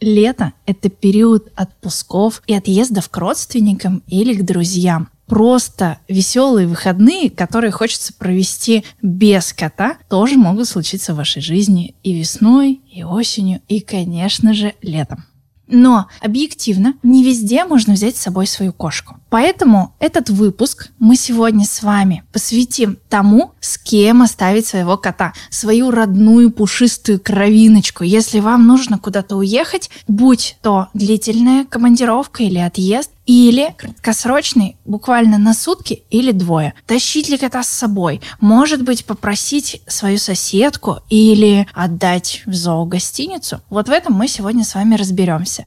Лето – это период отпусков и отъездов к родственникам или к друзьям. Просто веселые выходные, которые хочется провести без кота, тоже могут случиться в вашей жизни и весной, и осенью, и, конечно же, летом. Но объективно не везде можно взять с собой свою кошку. Поэтому этот выпуск мы сегодня с вами посвятим тому, с кем оставить своего кота, свою родную пушистую кровиночку. Если вам нужно куда-то уехать, будь то длительная командировка или отъезд, или краткосрочный, буквально на сутки или двое. Тащить ли кота с собой? Может быть, попросить свою соседку или отдать в зоогостиницу? Вот в этом мы сегодня с вами разберемся.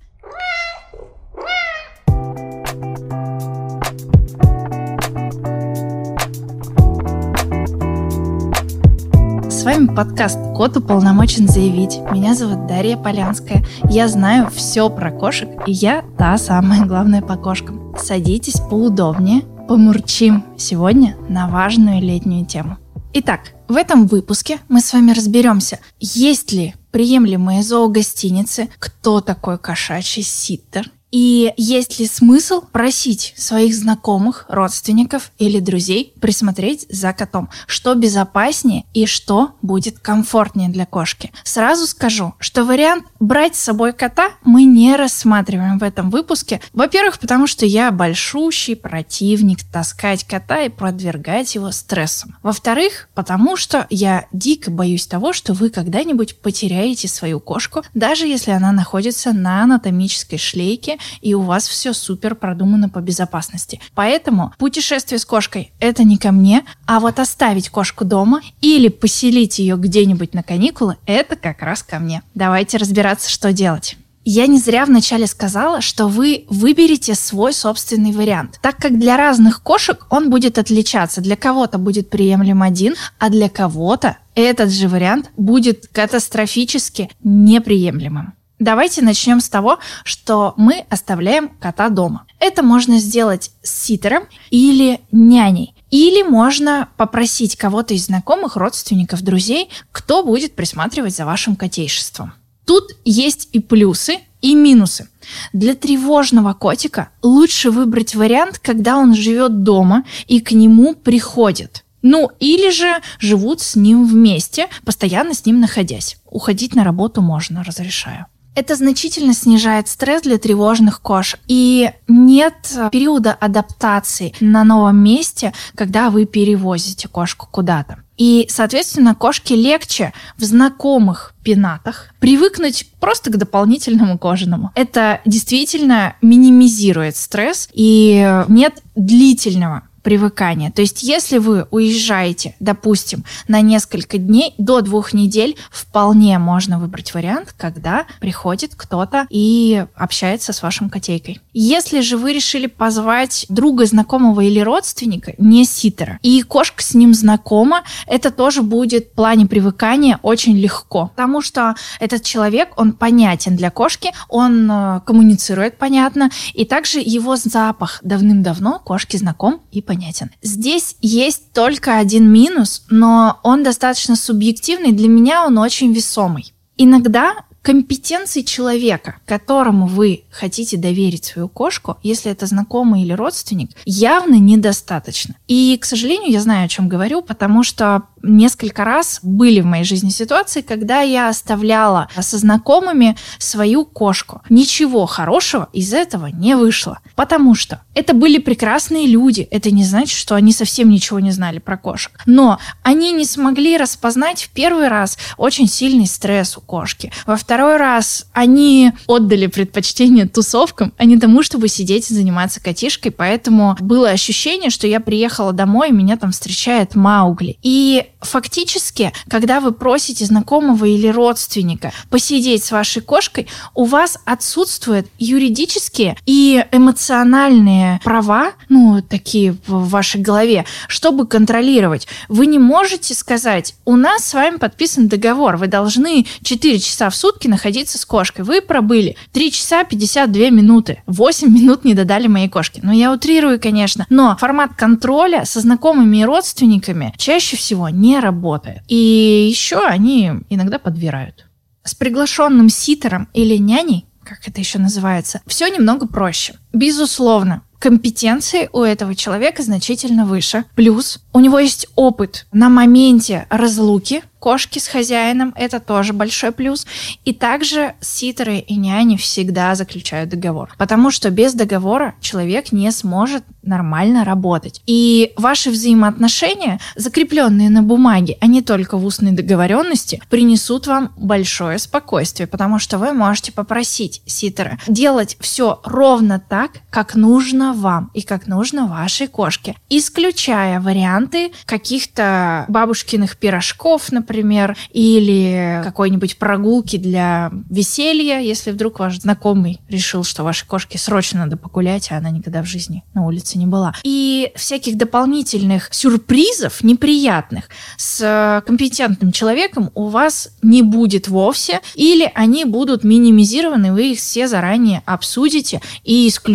Вами подкаст «Кот уполномочен заявить». Меня зовут Дарья Полянская. Я знаю все про кошек, и я та самая главная по кошкам. Садитесь поудобнее, помурчим сегодня на важную летнюю тему. Итак, в этом выпуске мы с вами разберемся, есть ли приемлемые зоогостиницы, кто такой кошачий ситтер, и есть ли смысл просить своих знакомых, родственников или друзей присмотреть за котом? Что безопаснее и что будет комфортнее для кошки? Сразу скажу, что вариант брать с собой кота мы не рассматриваем в этом выпуске. Во-первых, потому что я большущий противник таскать кота и подвергать его стрессам. Во-вторых, потому что я дико боюсь того, что вы когда-нибудь потеряете свою кошку, даже если она находится на анатомической шлейке и у вас все супер продумано по безопасности. Поэтому путешествие с кошкой – это не ко мне, а вот оставить кошку дома или поселить ее где-нибудь на каникулы – это как раз ко мне. Давайте разбираться, что делать. Я не зря вначале сказала, что вы выберете свой собственный вариант, так как для разных кошек он будет отличаться. Для кого-то будет приемлем один, а для кого-то этот же вариант будет катастрофически неприемлемым. Давайте начнем с того, что мы оставляем кота дома. Это можно сделать с ситером или няней. Или можно попросить кого-то из знакомых, родственников, друзей, кто будет присматривать за вашим котейшеством. Тут есть и плюсы, и минусы. Для тревожного котика лучше выбрать вариант, когда он живет дома и к нему приходят. Ну, или же живут с ним вместе, постоянно с ним находясь. Уходить на работу можно, разрешаю. Это значительно снижает стресс для тревожных кошек. И нет периода адаптации на новом месте, когда вы перевозите кошку куда-то. И, соответственно, кошке легче в знакомых пенатах привыкнуть просто к дополнительному кожаному. Это действительно минимизирует стресс и нет длительного привыкания. То есть, если вы уезжаете, допустим, на несколько дней, до двух недель, вполне можно выбрать вариант, когда приходит кто-то и общается с вашим котейкой. Если же вы решили позвать друга, знакомого или родственника, не ситера, и кошка с ним знакома, это тоже будет в плане привыкания очень легко. Потому что этот человек, он понятен для кошки, он э, коммуницирует понятно, и также его запах давным-давно кошке знаком и понятен. Здесь есть только один минус, но он достаточно субъективный, для меня он очень весомый. Иногда компетенции человека, которому вы хотите доверить свою кошку, если это знакомый или родственник, явно недостаточно. И, к сожалению, я знаю, о чем говорю, потому что несколько раз были в моей жизни ситуации, когда я оставляла со знакомыми свою кошку. Ничего хорошего из этого не вышло, потому что это были прекрасные люди. Это не значит, что они совсем ничего не знали про кошек. Но они не смогли распознать в первый раз очень сильный стресс у кошки. Во второй раз они отдали предпочтение тусовкам, а не тому, чтобы сидеть и заниматься котишкой. Поэтому было ощущение, что я приехала домой, и меня там встречает Маугли. И фактически, когда вы просите знакомого или родственника посидеть с вашей кошкой, у вас отсутствуют юридические и эмоциональные права, ну, такие в вашей голове, чтобы контролировать. Вы не можете сказать, у нас с вами подписан договор, вы должны 4 часа в сутки находиться с кошкой. Вы пробыли 3 часа 52 минуты. 8 минут не додали моей кошке. Ну, я утрирую, конечно, но формат контроля со знакомыми и родственниками чаще всего не не работает. И еще они иногда подбирают. С приглашенным ситером или няней как это еще называется, все немного проще. Безусловно, компетенции у этого человека значительно выше. Плюс у него есть опыт на моменте разлуки кошки с хозяином, это тоже большой плюс. И также ситеры и няни всегда заключают договор, потому что без договора человек не сможет нормально работать. И ваши взаимоотношения, закрепленные на бумаге, а не только в устной договоренности, принесут вам большое спокойствие, потому что вы можете попросить ситера делать все ровно так, как нужно вам и как нужно вашей кошке, исключая варианты каких-то бабушкиных пирожков, например, или какой-нибудь прогулки для веселья, если вдруг ваш знакомый решил, что вашей кошке срочно надо погулять, а она никогда в жизни на улице не была. И всяких дополнительных сюрпризов неприятных с компетентным человеком у вас не будет вовсе, или они будут минимизированы, вы их все заранее обсудите и исключите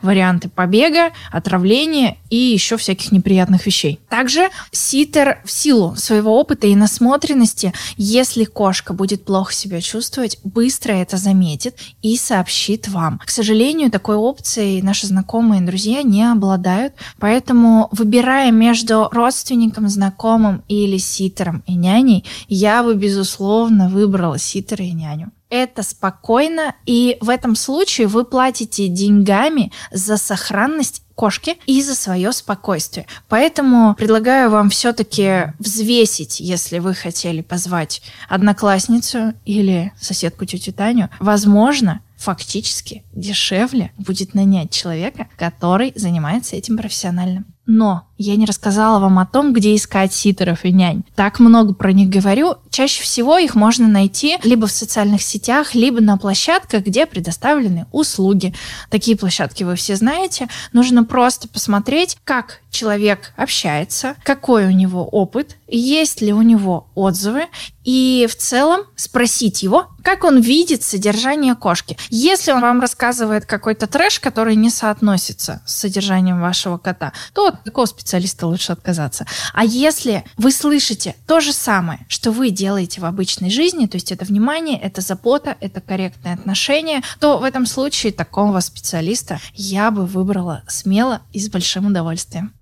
варианты побега, отравления и еще всяких неприятных вещей. Также ситер в силу своего опыта и на насмотренности, если кошка будет плохо себя чувствовать, быстро это заметит и сообщит вам. К сожалению, такой опцией наши знакомые и друзья не обладают, поэтому выбирая между родственником, знакомым или ситером и няней, я бы, безусловно, выбрала ситера и няню это спокойно, и в этом случае вы платите деньгами за сохранность кошки и за свое спокойствие. Поэтому предлагаю вам все-таки взвесить, если вы хотели позвать одноклассницу или соседку тетю Таню. Возможно, фактически дешевле будет нанять человека, который занимается этим профессионально. Но я не рассказала вам о том, где искать ситеров и нянь. Так много про них говорю. Чаще всего их можно найти либо в социальных сетях, либо на площадках, где предоставлены услуги. Такие площадки вы все знаете. Нужно просто посмотреть, как человек общается, какой у него опыт, есть ли у него отзывы, и в целом спросить его, как он видит содержание кошки. Если он вам рассказывает какой-то трэш, который не соотносится с содержанием вашего кота, то от такого специалиста лучше отказаться. А если вы слышите то же самое, что вы делаете в обычной жизни, то есть это внимание, это забота, это корректное отношение, то в этом случае такого специалиста я бы выбрала смело и с большим удовольствием.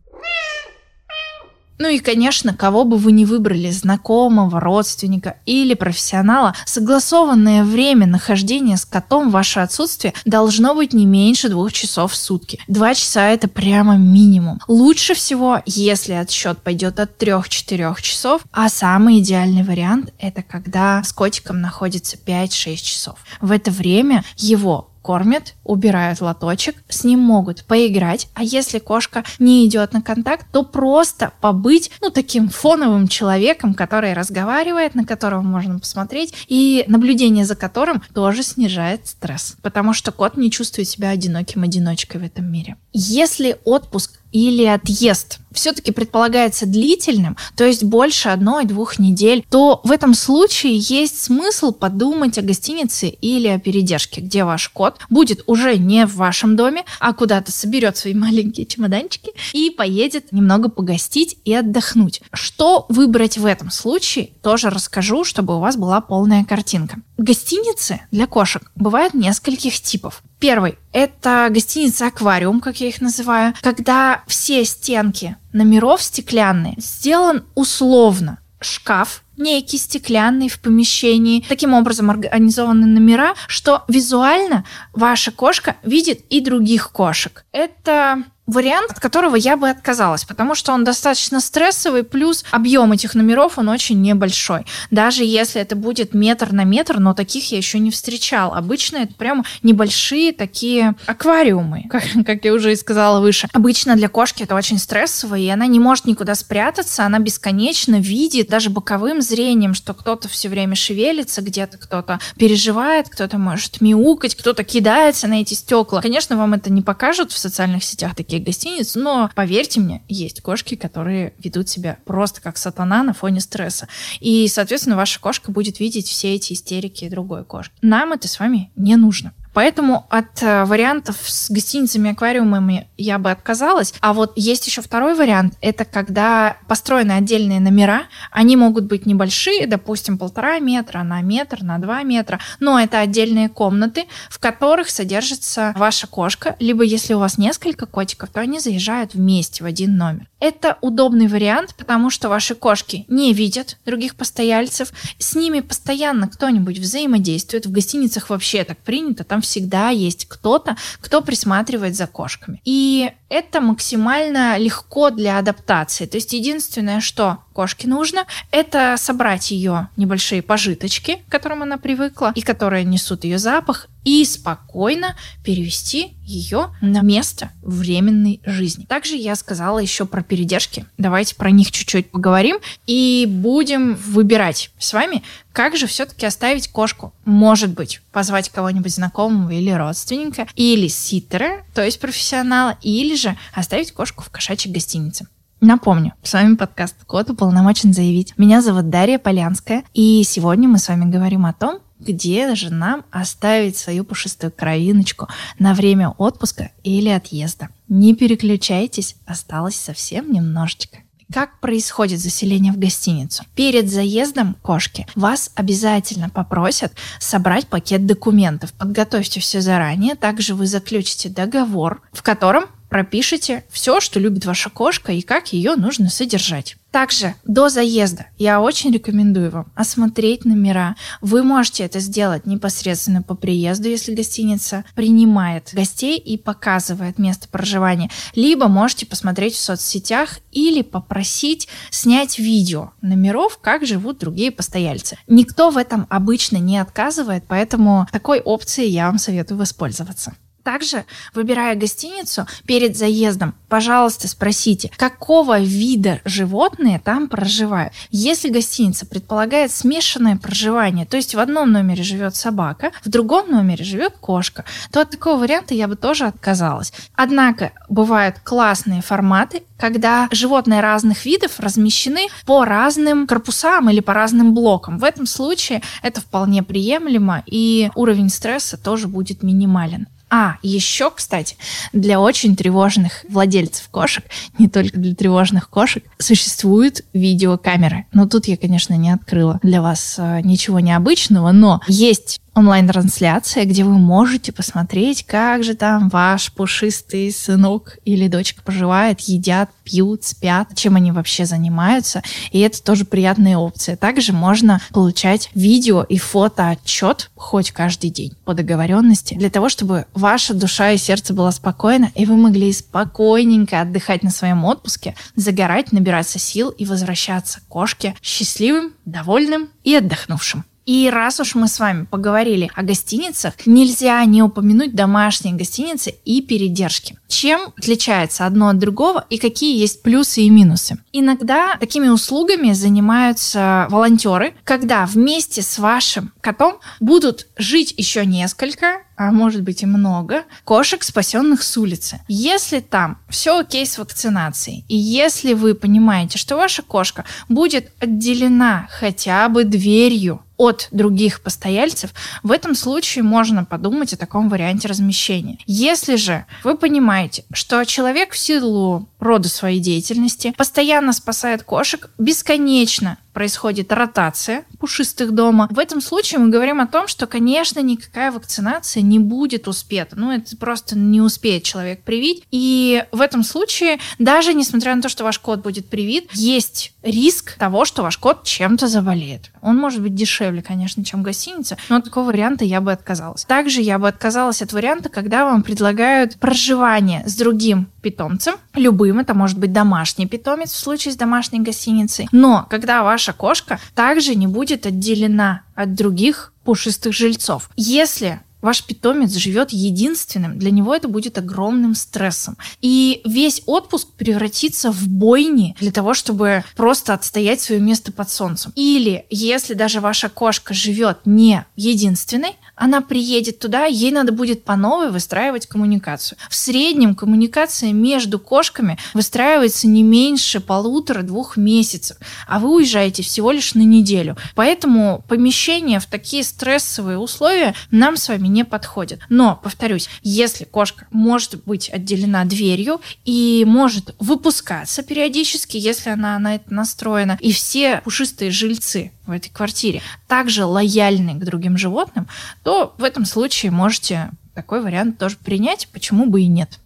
Ну и, конечно, кого бы вы ни выбрали, знакомого, родственника или профессионала, согласованное время нахождения с котом в ваше отсутствие должно быть не меньше двух часов в сутки. Два часа это прямо минимум. Лучше всего, если отсчет пойдет от 3-4 часов, а самый идеальный вариант это когда с котиком находится 5-6 часов. В это время его кормят, убирают лоточек, с ним могут поиграть, а если кошка не идет на контакт, то просто побыть, ну, таким фоновым человеком, который разговаривает, на которого можно посмотреть, и наблюдение за которым тоже снижает стресс, потому что кот не чувствует себя одиноким одиночкой в этом мире. Если отпуск или отъезд все-таки предполагается длительным, то есть больше одной-двух недель, то в этом случае есть смысл подумать о гостинице или о передержке, где ваш кот будет уже не в вашем доме, а куда-то соберет свои маленькие чемоданчики и поедет немного погостить и отдохнуть. Что выбрать в этом случае, тоже расскажу, чтобы у вас была полная картинка. Гостиницы для кошек бывают нескольких типов. Первый – это гостиница «Аквариум», как я их называю, когда все стенки номеров стеклянные сделан условно. Шкаф некий стеклянный в помещении. Таким образом организованы номера, что визуально ваша кошка видит и других кошек. Это вариант, от которого я бы отказалась, потому что он достаточно стрессовый, плюс объем этих номеров, он очень небольшой. Даже если это будет метр на метр, но таких я еще не встречал. Обычно это прямо небольшие такие аквариумы, как, как я уже и сказала выше. Обычно для кошки это очень стрессово, и она не может никуда спрятаться, она бесконечно видит даже боковым зрением, что кто-то все время шевелится, где-то кто-то переживает, кто-то может мяукать, кто-то кидается на эти стекла. Конечно, вам это не покажут в социальных сетях такие таких гостиниц, но поверьте мне, есть кошки, которые ведут себя просто как сатана на фоне стресса. И, соответственно, ваша кошка будет видеть все эти истерики другой кошки. Нам это с вами не нужно. Поэтому от э, вариантов с гостиницами, аквариумами я бы отказалась. А вот есть еще второй вариант. Это когда построены отдельные номера. Они могут быть небольшие, допустим, полтора метра на метр, на два метра. Но это отдельные комнаты, в которых содержится ваша кошка. Либо если у вас несколько котиков, то они заезжают вместе в один номер. Это удобный вариант, потому что ваши кошки не видят других постояльцев. С ними постоянно кто-нибудь взаимодействует. В гостиницах вообще так принято. Там всегда есть кто-то, кто присматривает за кошками. И это максимально легко для адаптации. То есть единственное, что кошке нужно, это собрать ее небольшие пожиточки, к которым она привыкла, и которые несут ее запах, и спокойно перевести ее на место временной жизни. Также я сказала еще про передержки. Давайте про них чуть-чуть поговорим и будем выбирать с вами, как же все-таки оставить кошку. Может быть, позвать кого-нибудь знакомого или родственника, или ситера, то есть профессионала, или же оставить кошку в кошачьей гостинице. Напомню, с вами подкаст «Кот уполномочен заявить». Меня зовут Дарья Полянская, и сегодня мы с вами говорим о том, где же нам оставить свою пушистую кровиночку на время отпуска или отъезда. Не переключайтесь, осталось совсем немножечко. Как происходит заселение в гостиницу? Перед заездом кошки вас обязательно попросят собрать пакет документов. Подготовьте все заранее. Также вы заключите договор, в котором пропишите все, что любит ваша кошка и как ее нужно содержать. Также до заезда я очень рекомендую вам осмотреть номера. Вы можете это сделать непосредственно по приезду, если гостиница принимает гостей и показывает место проживания. Либо можете посмотреть в соцсетях или попросить снять видео номеров, как живут другие постояльцы. Никто в этом обычно не отказывает, поэтому такой опцией я вам советую воспользоваться. Также, выбирая гостиницу перед заездом, пожалуйста, спросите, какого вида животные там проживают. Если гостиница предполагает смешанное проживание, то есть в одном номере живет собака, в другом номере живет кошка, то от такого варианта я бы тоже отказалась. Однако бывают классные форматы, когда животные разных видов размещены по разным корпусам или по разным блокам. В этом случае это вполне приемлемо, и уровень стресса тоже будет минимален. А, еще, кстати, для очень тревожных владельцев кошек, не только для тревожных кошек, существуют видеокамеры. Но тут я, конечно, не открыла для вас э, ничего необычного, но есть онлайн-трансляция, где вы можете посмотреть, как же там ваш пушистый сынок или дочка поживает, едят, пьют, спят, чем они вообще занимаются. И это тоже приятная опция. Также можно получать видео и фотоотчет хоть каждый день по договоренности, для того, чтобы ваша душа и сердце было спокойно, и вы могли спокойненько отдыхать на своем отпуске, загорать, набираться сил и возвращаться к кошке счастливым, довольным и отдохнувшим. И раз уж мы с вами поговорили о гостиницах, нельзя не упомянуть домашние гостиницы и передержки. Чем отличается одно от другого и какие есть плюсы и минусы? Иногда такими услугами занимаются волонтеры, когда вместе с вашим котом будут жить еще несколько а может быть и много, кошек, спасенных с улицы. Если там все окей с вакцинацией, и если вы понимаете, что ваша кошка будет отделена хотя бы дверью от других постояльцев, в этом случае можно подумать о таком варианте размещения. Если же вы понимаете, что человек в силу рода своей деятельности постоянно спасает кошек, бесконечно происходит ротация пушистых дома. В этом случае мы говорим о том, что, конечно, никакая вакцинация не будет успета. Ну, это просто не успеет человек привить. И в этом случае, даже несмотря на то, что ваш кот будет привит, есть риск того, что ваш кот чем-то заболеет. Он может быть дешевле, конечно, чем гостиница, но от такого варианта я бы отказалась. Также я бы отказалась от варианта, когда вам предлагают проживание с другим питомцем, любым, это может быть домашний питомец в случае с домашней гостиницей, но когда ваша кошка также не будет отделена от других пушистых жильцов. Если ваш питомец живет единственным, для него это будет огромным стрессом. И весь отпуск превратится в бойни для того, чтобы просто отстоять свое место под солнцем. Или если даже ваша кошка живет не единственной, она приедет туда, ей надо будет по новой выстраивать коммуникацию. В среднем коммуникация между кошками выстраивается не меньше полутора-двух месяцев, а вы уезжаете всего лишь на неделю. Поэтому помещение в такие стрессовые условия нам с вами не подходит. Но, повторюсь, если кошка может быть отделена дверью и может выпускаться периодически, если она на это настроена, и все пушистые жильцы в этой квартире также лояльны к другим животным, то в этом случае можете такой вариант тоже принять, почему бы и нет.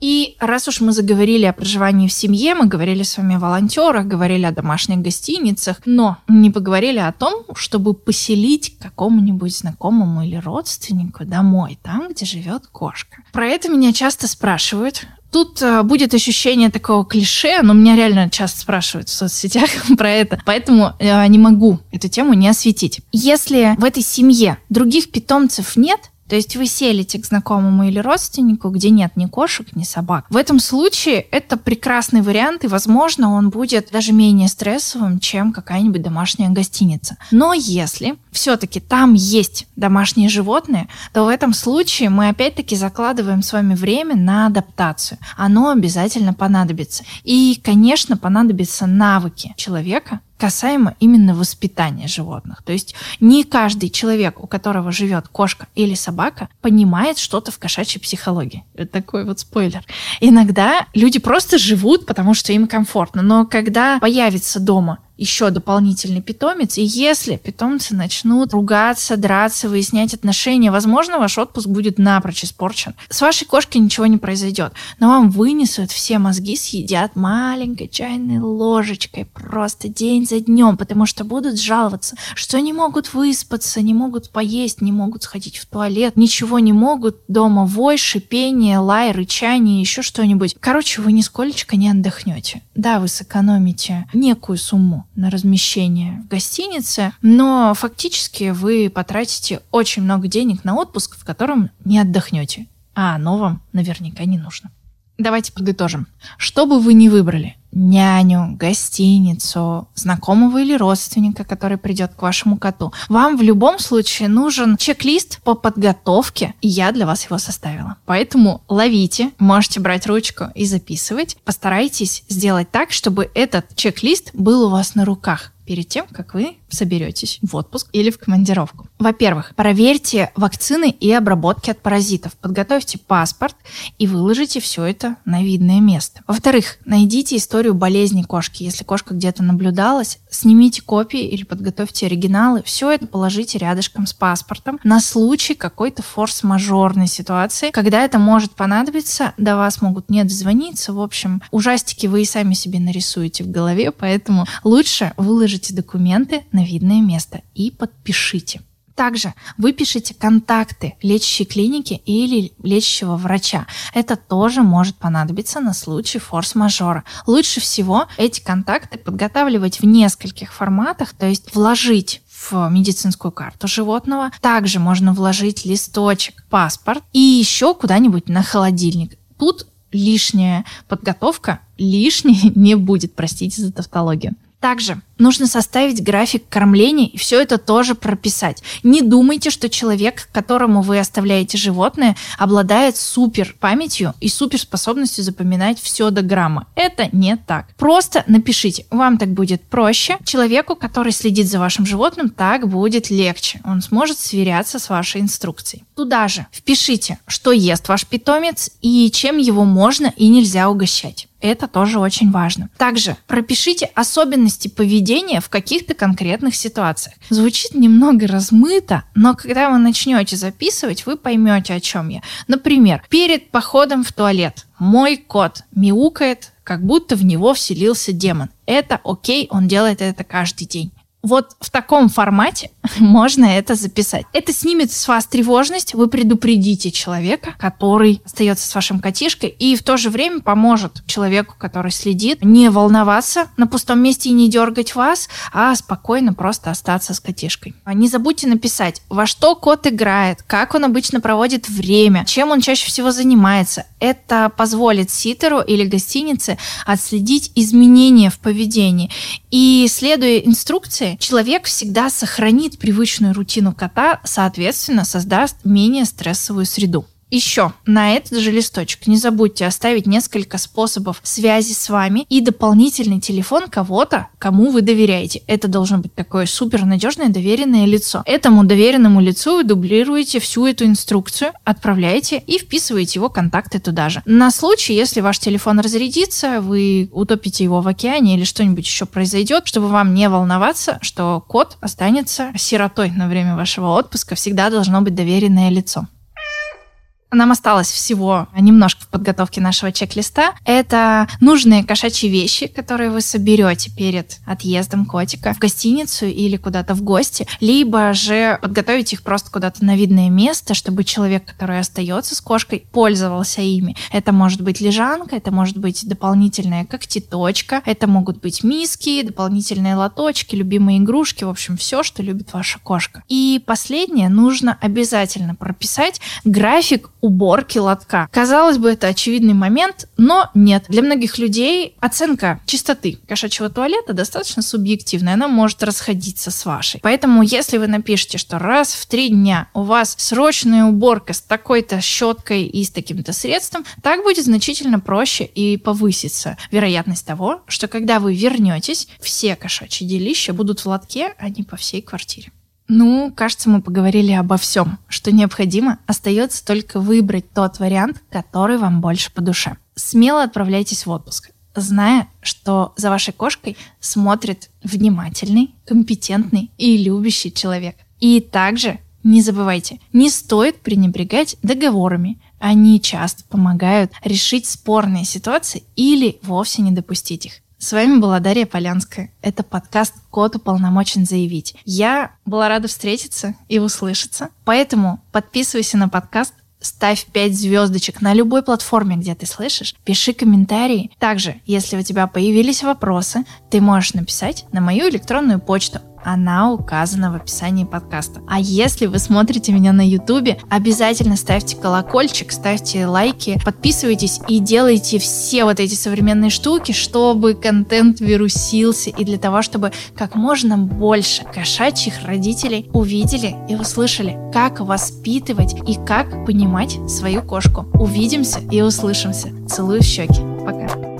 И раз уж мы заговорили о проживании в семье, мы говорили с вами о волонтерах, говорили о домашних гостиницах, но не поговорили о том, чтобы поселить какому-нибудь знакомому или родственнику домой, там, где живет кошка. Про это меня часто спрашивают. Тут э, будет ощущение такого клише, но меня реально часто спрашивают в соцсетях про это, поэтому э, не могу эту тему не осветить. Если в этой семье других питомцев нет, то есть вы селите к знакомому или родственнику, где нет ни кошек, ни собак. В этом случае это прекрасный вариант, и, возможно, он будет даже менее стрессовым, чем какая-нибудь домашняя гостиница. Но если все-таки там есть домашние животные, то в этом случае мы опять-таки закладываем с вами время на адаптацию. Оно обязательно понадобится. И, конечно, понадобятся навыки человека, касаемо именно воспитания животных. То есть не каждый человек, у которого живет кошка или собака, понимает что-то в кошачьей психологии. Это такой вот спойлер. Иногда люди просто живут, потому что им комфортно. Но когда появится дома еще дополнительный питомец, и если питомцы начнут ругаться, драться, выяснять отношения, возможно, ваш отпуск будет напрочь испорчен. С вашей кошкой ничего не произойдет, но вам вынесут все мозги, съедят маленькой чайной ложечкой просто день за днем, потому что будут жаловаться, что не могут выспаться, не могут поесть, не могут сходить в туалет, ничего не могут, дома вой, шипение, лай, рычание, еще что-нибудь. Короче, вы нисколечко не отдохнете. Да, вы сэкономите некую сумму на размещение в гостинице, но фактически вы потратите очень много денег на отпуск, в котором не отдохнете, а оно вам наверняка не нужно. Давайте подытожим. Что бы вы ни выбрали, няню, гостиницу, знакомого или родственника, который придет к вашему коту, вам в любом случае нужен чек-лист по подготовке, и я для вас его составила. Поэтому ловите, можете брать ручку и записывать. Постарайтесь сделать так, чтобы этот чек-лист был у вас на руках перед тем, как вы соберетесь в отпуск или в командировку. Во-первых, проверьте вакцины и обработки от паразитов. Подготовьте паспорт и выложите все это на видное место. Во-вторых, найдите историю болезни кошки. Если кошка где-то наблюдалась, снимите копии или подготовьте оригиналы. Все это положите рядышком с паспортом на случай какой-то форс-мажорной ситуации, когда это может понадобиться, до вас могут не дозвониться. В общем, ужастики вы и сами себе нарисуете в голове, поэтому лучше выложите документы на видное место и подпишите. Также выпишите контакты лечащей клиники или лечащего врача. Это тоже может понадобиться на случай форс-мажора. Лучше всего эти контакты подготавливать в нескольких форматах, то есть вложить в медицинскую карту животного. Также можно вложить листочек, паспорт и еще куда-нибудь на холодильник. Тут лишняя подготовка лишней не будет, простите за тавтологию. Также нужно составить график кормления и все это тоже прописать. Не думайте, что человек, которому вы оставляете животное, обладает супер памятью и супер способностью запоминать все до грамма. Это не так. Просто напишите. Вам так будет проще. Человеку, который следит за вашим животным, так будет легче. Он сможет сверяться с вашей инструкцией. Туда же впишите, что ест ваш питомец и чем его можно и нельзя угощать. Это тоже очень важно. Также пропишите особенности поведения в каких-то конкретных ситуациях. Звучит немного размыто, но когда вы начнете записывать, вы поймете, о чем я. Например, перед походом в туалет мой кот мяукает, как будто в него вселился демон. Это окей, он делает это каждый день. Вот в таком формате можно это записать. Это снимет с вас тревожность, вы предупредите человека, который остается с вашим котишкой, и в то же время поможет человеку, который следит, не волноваться на пустом месте и не дергать вас, а спокойно просто остаться с котишкой. Не забудьте написать, во что кот играет, как он обычно проводит время, чем он чаще всего занимается. Это позволит ситеру или гостинице отследить изменения в поведении. И следуя инструкции, человек всегда сохранит привычную рутину кота, соответственно, создаст менее стрессовую среду. Еще на этот же листочек не забудьте оставить несколько способов связи с вами и дополнительный телефон кого-то, кому вы доверяете. Это должно быть такое супер надежное доверенное лицо. Этому доверенному лицу вы дублируете всю эту инструкцию, отправляете и вписываете его контакты туда же. На случай, если ваш телефон разрядится, вы утопите его в океане или что-нибудь еще произойдет, чтобы вам не волноваться, что кот останется сиротой на время вашего отпуска, всегда должно быть доверенное лицо. Нам осталось всего немножко в подготовке нашего чек-листа. Это нужные кошачьи вещи, которые вы соберете перед отъездом котика в гостиницу или куда-то в гости, либо же подготовить их просто куда-то на видное место, чтобы человек, который остается с кошкой, пользовался ими. Это может быть лежанка, это может быть дополнительная когтеточка, это могут быть миски, дополнительные лоточки, любимые игрушки, в общем, все, что любит ваша кошка. И последнее, нужно обязательно прописать график уборки лотка. Казалось бы, это очевидный момент, но нет. Для многих людей оценка чистоты кошачьего туалета достаточно субъективная. Она может расходиться с вашей. Поэтому, если вы напишете, что раз в три дня у вас срочная уборка с такой-то щеткой и с таким-то средством, так будет значительно проще и повысится вероятность того, что когда вы вернетесь, все кошачьи делища будут в лотке, а не по всей квартире. Ну, кажется, мы поговорили обо всем, что необходимо. Остается только выбрать тот вариант, который вам больше по душе. Смело отправляйтесь в отпуск, зная, что за вашей кошкой смотрит внимательный, компетентный и любящий человек. И также не забывайте, не стоит пренебрегать договорами. Они часто помогают решить спорные ситуации или вовсе не допустить их. С вами была Дарья Полянская. Это подкаст «Кот уполномочен заявить». Я была рада встретиться и услышаться. Поэтому подписывайся на подкаст, ставь 5 звездочек на любой платформе, где ты слышишь, пиши комментарии. Также, если у тебя появились вопросы, ты можешь написать на мою электронную почту она указана в описании подкаста. А если вы смотрите меня на ютубе, обязательно ставьте колокольчик, ставьте лайки, подписывайтесь и делайте все вот эти современные штуки, чтобы контент вирусился и для того, чтобы как можно больше кошачьих родителей увидели и услышали, как воспитывать и как понимать свою кошку. Увидимся и услышимся. Целую в щеки. Пока.